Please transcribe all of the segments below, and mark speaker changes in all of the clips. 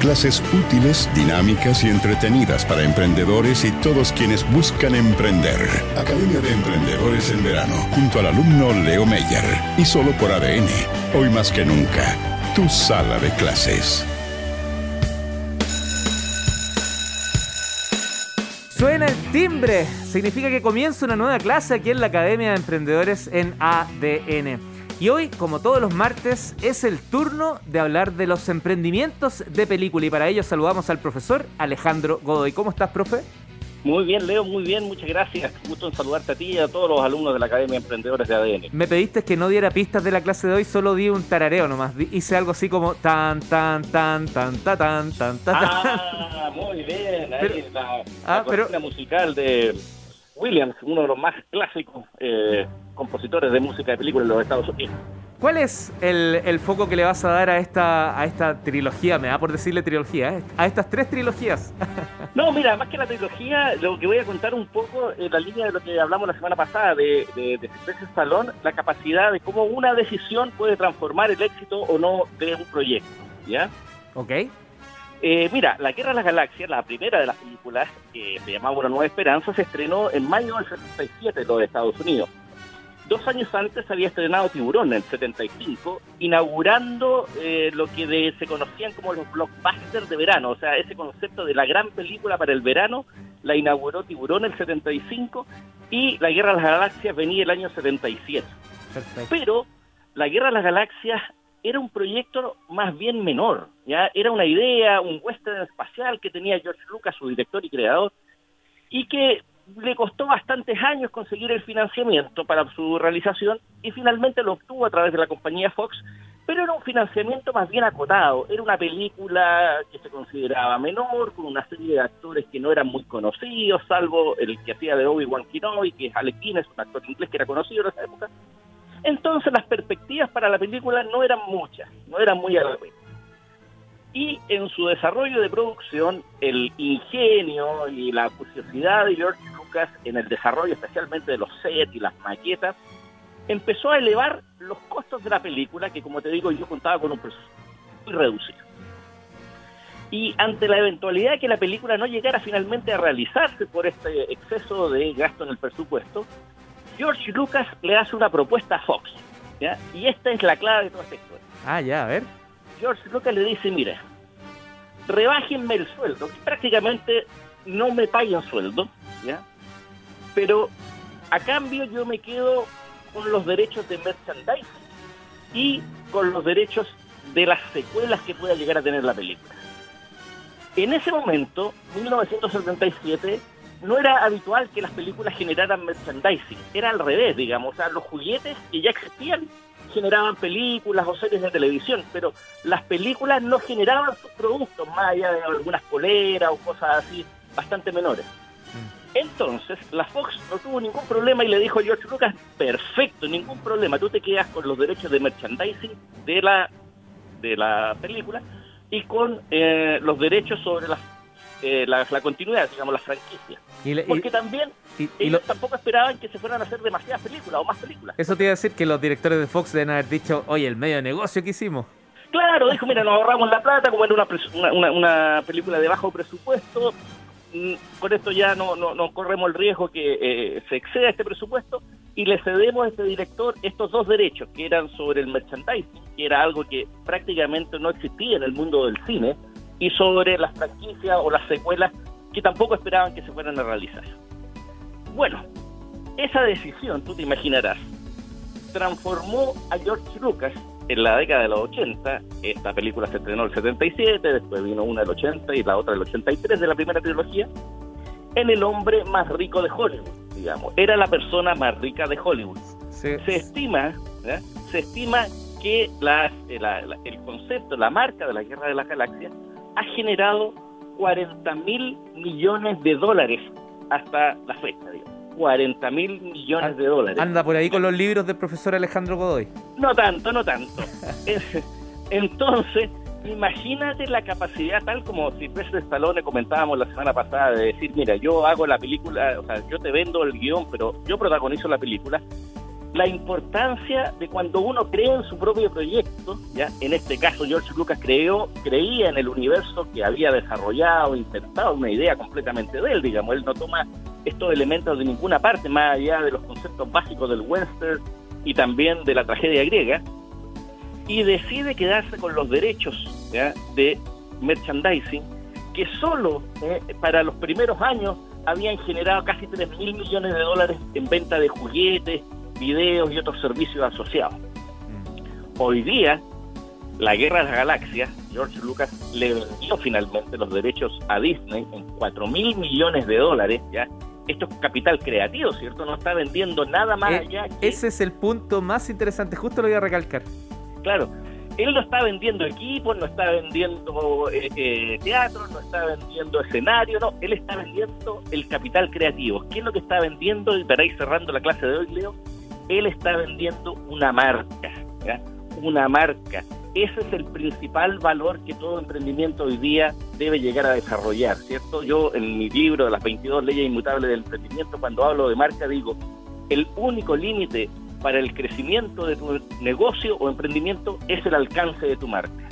Speaker 1: Clases útiles, dinámicas y entretenidas para emprendedores y todos quienes buscan emprender. Academia de Emprendedores en verano, junto al alumno Leo Meyer. Y solo por ADN. Hoy más que nunca, tu sala de clases.
Speaker 2: Suena el timbre. Significa que comienza una nueva clase aquí en la Academia de Emprendedores en ADN. Y hoy, como todos los martes, es el turno de hablar de los emprendimientos de película. Y para ello saludamos al profesor Alejandro Godoy. ¿Cómo estás, profe?
Speaker 3: Muy bien, Leo, muy bien, muchas gracias. Gusto en saludarte a ti y a todos los alumnos de la Academia de Emprendedores de ADN.
Speaker 2: Me pediste que no diera pistas de la clase de hoy, solo di un tarareo nomás. Hice algo así como tan, tan, tan, tan, tan, tan, tan, tan.
Speaker 3: Ah, muy bien. Ahí la, ah, musical de Williams, uno de los más clásicos eh, compositores de música de película en los Estados Unidos.
Speaker 2: ¿Cuál es el, foco que le vas a dar a esta, a esta trilogía? Me da por decirle trilogía, ¿eh? a estas tres trilogías.
Speaker 3: no, mira, más que la trilogía, lo que voy a contar un poco en la línea de lo que hablamos la semana pasada de, de, de Salón, la capacidad de cómo una decisión puede transformar el éxito o no de un proyecto. ¿Ya?
Speaker 2: Ok.
Speaker 3: Eh, mira, La Guerra de las Galaxias, la primera de las películas, que se llamaba Una Nueva Esperanza, se estrenó en mayo del 77 en los Estados Unidos. Dos años antes había estrenado Tiburón en el 75, inaugurando eh, lo que se conocían como los blockbusters de verano, o sea, ese concepto de la gran película para el verano, la inauguró Tiburón en el 75 y La Guerra de las Galaxias venía el año 77. Pero La Guerra de las Galaxias era un proyecto más bien menor, ya era una idea, un western espacial que tenía George Lucas, su director y creador, y que le costó bastantes años conseguir el financiamiento para su realización y finalmente lo obtuvo a través de la compañía Fox, pero era un financiamiento más bien acotado, era una película que se consideraba menor, con una serie de actores que no eran muy conocidos, salvo el que hacía de Obi-Wan Kenobi, que es Alec Guinness, un actor inglés que era conocido en esa época. Entonces las perspectivas para la película no eran muchas, no eran muy halagüeñas y en su desarrollo de producción el ingenio y la curiosidad de George en el desarrollo especialmente de los sets y las maquetas, empezó a elevar los costos de la película, que como te digo yo contaba con un presupuesto muy reducido. Y ante la eventualidad de que la película no llegara finalmente a realizarse por este exceso de gasto en el presupuesto, George Lucas le hace una propuesta a Fox. Y esta es la clave de toda esta historia.
Speaker 2: Ah, ya, a ver.
Speaker 3: George Lucas le dice, mira, rebájenme el sueldo, prácticamente no me paguen sueldo, ¿ya? Pero a cambio yo me quedo con los derechos de merchandising y con los derechos de las secuelas que pueda llegar a tener la película. En ese momento, 1977, no era habitual que las películas generaran merchandising, era al revés, digamos, o sea, los juguetes que ya existían generaban películas o series de televisión, pero las películas no generaban sus productos, más allá de algunas coleras o cosas así bastante menores. Entonces, la Fox no tuvo ningún problema y le dijo a George Lucas, perfecto, ningún problema, tú te quedas con los derechos de merchandising de la, de la película y con eh, los derechos sobre la, eh, la, continuidad, digamos, la franquicia. Porque también ellos tampoco esperaban que se fueran a hacer demasiadas películas o más películas.
Speaker 2: Eso te iba a decir que los directores de Fox deben haber dicho, oye, el medio de negocio que hicimos.
Speaker 3: Claro, dijo, mira, nos ahorramos la plata, como era una, una, una película de bajo presupuesto, con esto ya no, no, corremos el riesgo que eh, se exceda este presupuesto y le cedemos a este director estos dos derechos que eran sobre el merchandising, que era algo que prácticamente no existía en el mundo del cine, y sobre las franquicias o las secuelas que tampoco esperaban que se fueran a realizar. Bueno, esa decisión, tú te imaginarás, transformó a George Lucas en la década de los 80, esta película se estrenó en el 77, después vino una del 80 y la otra del 83 de la primera trilogía, en el hombre más rico de Hollywood, digamos. Era la persona más rica de Hollywood. Se estima, ¿eh? se estima que la, el concepto, la marca de la Guerra de las Galaxias ha generado 40 mil millones de dólares hasta la fecha, digamos. 40 mil millones de dólares.
Speaker 2: Anda por ahí con los libros del profesor Alejandro Godoy.
Speaker 3: No tanto, no tanto. Entonces, imagínate la capacidad, tal como si de Stallone comentábamos la semana pasada, de decir, mira, yo hago la película, o sea, yo te vendo el guion, pero yo protagonizo la película. La importancia de cuando uno cree en su propio proyecto, ya en este caso George Lucas creó, creía en el universo que había desarrollado, intentado una idea completamente de él, digamos, él no toma estos elementos de ninguna parte, más allá de los conceptos básicos del western y también de la tragedia griega, y decide quedarse con los derechos de merchandising que solo eh, para los primeros años habían generado casi 3 mil millones de dólares en venta de juguetes, videos y otros servicios asociados. Mm. Hoy día, la Guerra de las Galaxias, George Lucas le vendió finalmente los derechos a Disney en 4 mil millones de dólares, ¿ya? Esto es capital creativo, ¿cierto? No está vendiendo nada más eh, allá.
Speaker 2: Ese es el punto más interesante, justo lo voy a recalcar.
Speaker 3: Claro, él no está vendiendo equipos, no está vendiendo eh, eh, teatro, no está vendiendo escenario, no, él está vendiendo el capital creativo. ¿Qué es lo que está vendiendo? Y para ir cerrando la clase de hoy, Leo, él está vendiendo una marca, una marca. Ese es el principal valor que todo emprendimiento hoy día debe llegar a desarrollar, ¿cierto? Yo en mi libro de las 22 leyes inmutables del emprendimiento, cuando hablo de marca, digo, el único límite para el crecimiento de tu negocio o emprendimiento es el alcance de tu marca.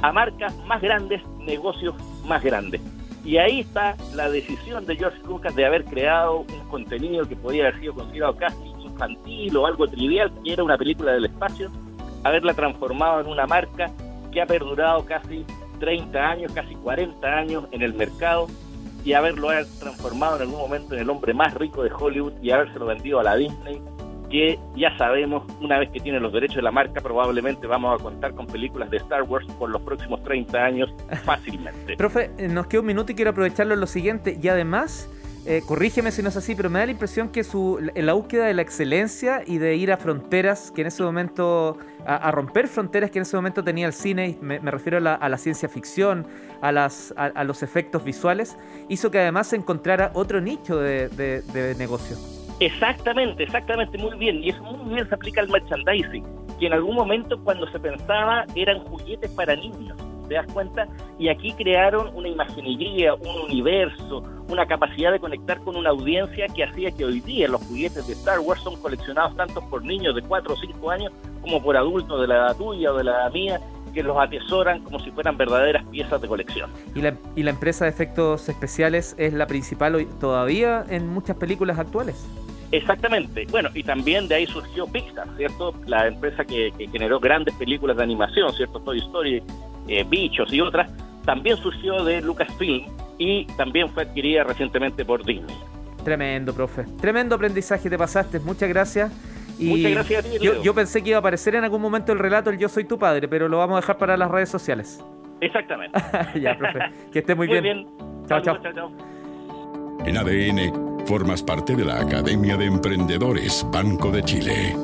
Speaker 3: A marcas más grandes, negocios más grandes. Y ahí está la decisión de George Lucas de haber creado un contenido que podía haber sido considerado casi infantil o algo trivial, que era una película del espacio, haberla transformado en una marca que ha perdurado casi 30 años, casi 40 años en el mercado y haberlo transformado en algún momento en el hombre más rico de Hollywood y habérselo vendido a la Disney que ya sabemos, una vez que tiene los derechos de la marca, probablemente vamos a contar con películas de Star Wars por los próximos 30 años fácilmente.
Speaker 2: Profe, eh, nos queda un minuto y quiero aprovecharlo en lo siguiente. Y además, eh, corrígeme si no es así, pero me da la impresión que su, en la búsqueda de la excelencia y de ir a fronteras que en ese momento, a, romper fronteras que en ese momento tenía el cine, me, me refiero a la, ciencia ficción, a, las, a, los efectos visuales, hizo que además se encontrara otro nicho de, de negocio.
Speaker 3: Exactamente, exactamente, muy bien. Y eso muy bien se aplica al merchandising, que en algún momento cuando se pensaba eran juguetes para niños, ¿te das cuenta? Y aquí crearon una imaginería, un universo, una capacidad de conectar con una audiencia que hacía que hoy día los juguetes de Star Wars son coleccionados tanto por niños de 4 o 5 años como por adultos de la edad tuya o de la edad mía que los atesoran como si fueran verdaderas piezas de colección.
Speaker 2: ¿Y la, y la empresa de efectos especiales es la principal hoy, todavía en muchas películas actuales?
Speaker 3: Exactamente. Bueno, y también de ahí surgió Pixar, ¿cierto? La empresa que, generó grandes películas de animación, ¿cierto? Toy Story, eh, Bichos y otras, también surgió de Lucasfilm y también fue adquirida recientemente por Disney.
Speaker 2: Tremendo, profe. Tremendo aprendizaje te pasaste. Muchas gracias.
Speaker 3: Y Muchas gracias a ti.
Speaker 2: Yo, yo, pensé que iba a aparecer en algún momento el relato el Yo soy tu padre, pero lo vamos a dejar para las redes sociales.
Speaker 3: Exactamente.
Speaker 2: ya, profe. Que esté muy,
Speaker 3: muy
Speaker 2: bien.
Speaker 3: bien. Chao, chao. chao, chao.
Speaker 1: En ADN Formas parte de la Academia de Emprendedores Banco de Chile.